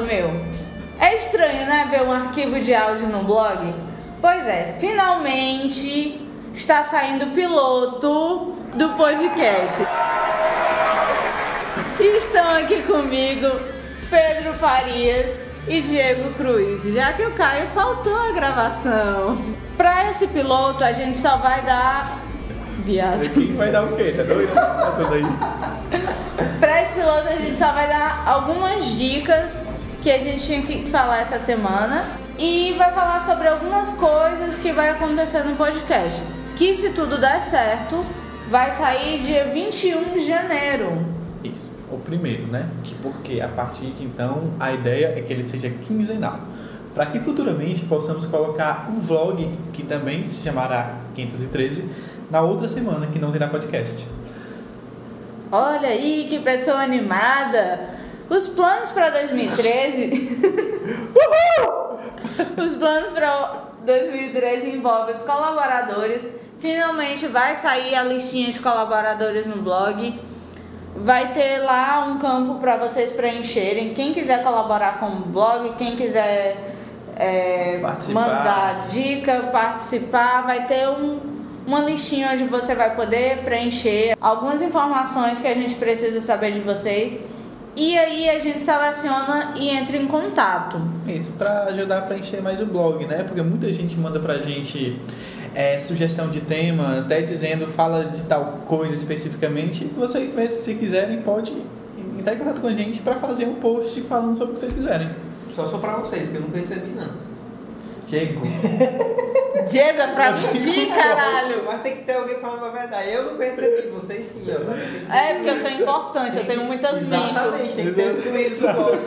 modo meu? É estranho, né, ver um arquivo de áudio no blog? Pois é, finalmente está saindo o piloto do podcast. E estão aqui comigo Pedro Farias e Diego Cruz, já que o Caio faltou a gravação. Para esse piloto, a gente só vai dar. Viado. Quem vai dar o quê? Tá doido? Tá tudo aí. Para esse piloto, a gente só vai dar algumas dicas que a gente tinha que falar essa semana e vai falar sobre algumas coisas que vai acontecer no podcast. Que se tudo der certo, vai sair dia 21 de janeiro. Isso, o primeiro, né? Que porque a partir de então a ideia é que ele seja quinzenal. Para que futuramente possamos colocar um vlog que também se chamará 513 na outra semana que não terá podcast. Olha aí, que pessoa animada! Os planos para 2013. os planos para 2013 envolvem os colaboradores. Finalmente vai sair a listinha de colaboradores no blog. Vai ter lá um campo para vocês preencherem. Quem quiser colaborar com o blog, quem quiser é, mandar dica, participar, vai ter um, uma listinha onde você vai poder preencher algumas informações que a gente precisa saber de vocês. E aí a gente seleciona e entra em contato. Isso, para ajudar a preencher mais o blog, né? Porque muita gente manda pra gente é, sugestão de tema, até dizendo fala de tal coisa especificamente. Vocês mesmos, se quiserem, pode entrar em contato com a gente para fazer um post falando sobre o que vocês quiserem. Só só pra vocês, que eu nunca recebi não. Diego. Diego, é pra ti, caralho. Mas tem que ter alguém falando a verdade. Eu não percebi, vocês sim. Eu É, porque eu sou importante, eu tenho muitas mentes. Exatamente, tem que ter o excluído do blog.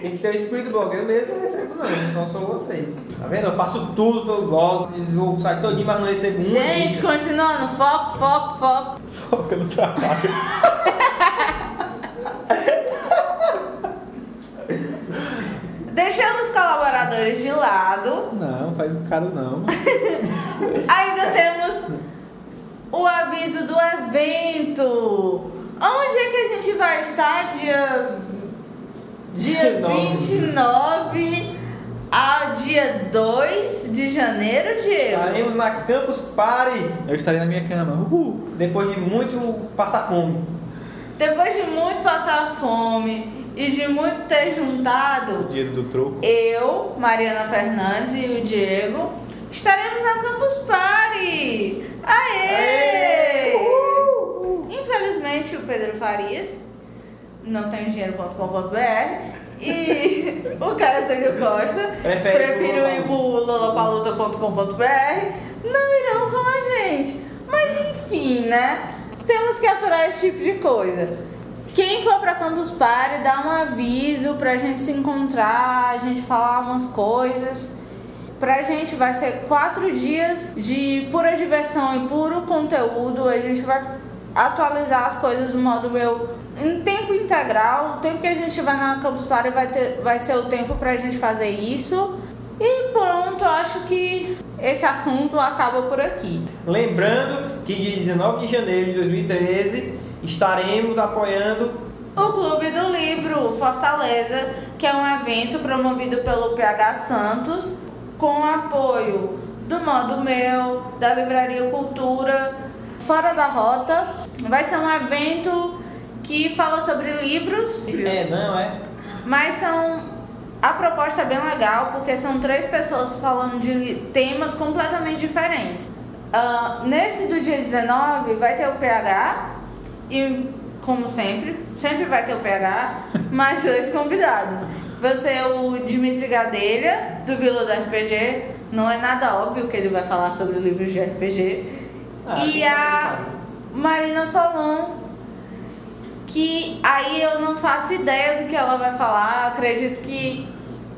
Tem que ter o excluído do blog. Eu mesmo não recebo não, só sou vocês. Tá vendo? Eu faço tudo pelo blog, o site todinho, mas não recebo um. Gente, continuando, foco, foco, foco. Foca no trabalho. Deixando os colaboradores de lado, Não, faz um cara não. ainda temos o aviso do evento. Onde é que a gente vai estar dia, dia 19. 29 ao dia 2 de janeiro, Diego? Estaremos na Campus Party Eu estarei na minha cama. Uhul. depois de muito passar fome. Depois de muito passar fome e de muito ter juntado O dinheiro do troco. eu, Mariana Fernandes e o Diego estaremos na Campus Party! Aê! Aê! Infelizmente o Pedro Farias não tem dinheiro.com.br e o Caio Antônio Costa Prefere prefiro ir pro lollapalooza.com.br não irão com a gente. Mas enfim, né? Temos que aturar esse tipo de coisa. Quem for pra Campus Party, dá um aviso pra gente se encontrar, a gente falar umas coisas. Pra gente vai ser quatro dias de pura diversão e puro conteúdo. A gente vai atualizar as coisas do modo meu em tempo integral. O tempo que a gente vai na Campus Party vai, ter, vai ser o tempo pra gente fazer isso. E pronto, acho que esse assunto acaba por aqui. Lembrando que dia 19 de janeiro de 2013 estaremos apoiando O Clube do Livro Fortaleza, que é um evento promovido pelo PH Santos, com apoio do Modo Meu, da Livraria Cultura, Fora da Rota. Vai ser um evento que fala sobre livros, É, não, é? mas são. A proposta é bem legal porque são três pessoas falando de temas completamente diferentes. Ah, nesse do dia 19 vai ter o PH e, como sempre, sempre vai ter o PH, mais dois convidados. Vai ser o Dimitri Gadelha, do Vila do RPG. Não é nada óbvio que ele vai falar sobre livros de RPG. Ah, e a Marina Solon, que aí eu não faço ideia do que ela vai falar. Acredito que,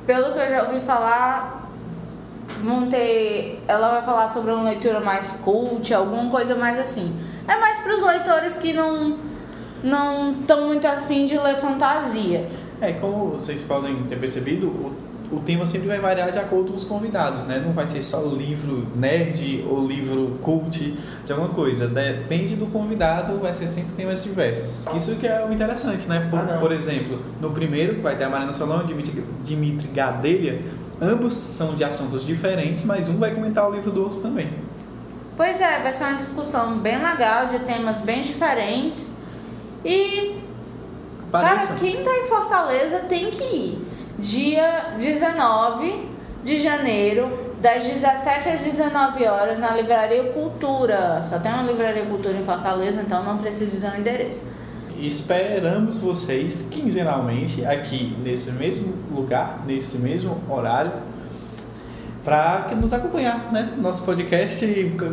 pelo que eu já ouvi falar, vão ter. Ela vai falar sobre uma leitura mais cult, alguma coisa mais assim. É mais para os leitores que não não estão muito afim de ler fantasia. É, como vocês podem ter percebido, o, o tema sempre vai variar de acordo com os convidados, né? Não vai ser só livro nerd ou livro cult de alguma coisa. Depende do convidado, vai ser sempre temas diversos. Isso que é o interessante, né? Por, Ah, por exemplo, no primeiro, que vai ter a Marina Solon e Dimitri, Dimitri Gadelha, ambos são de assuntos diferentes, mas um vai comentar o livro do outro também. Pois é, vai ser uma discussão bem legal, de temas bem diferentes. E, cara, Pareçam. quem tá em Fortaleza tem que ir. Dia 19 de janeiro, das 17 às 19 horas, na Livraria Cultura. Só tem uma Livraria Cultura em Fortaleza, então não preciso dizer o endereço. Esperamos vocês quinzenalmente aqui nesse mesmo lugar, nesse mesmo horário, para nos acompanhar, né? Nosso podcast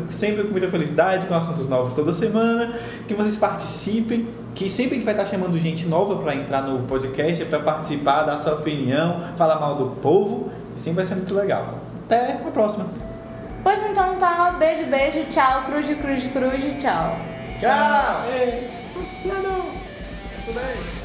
sempre com muita felicidade, com assuntos novos toda semana, que vocês participem, que sempre a gente vai estar chamando gente nova para entrar no podcast, para participar, dar sua opinião, falar mal do povo, e sempre vai ser muito legal. Até a próxima. Pois então tá, beijo, beijo, tchau, cruz, cruz, cruz, tchau. Tchau! Ei, Tudo bem?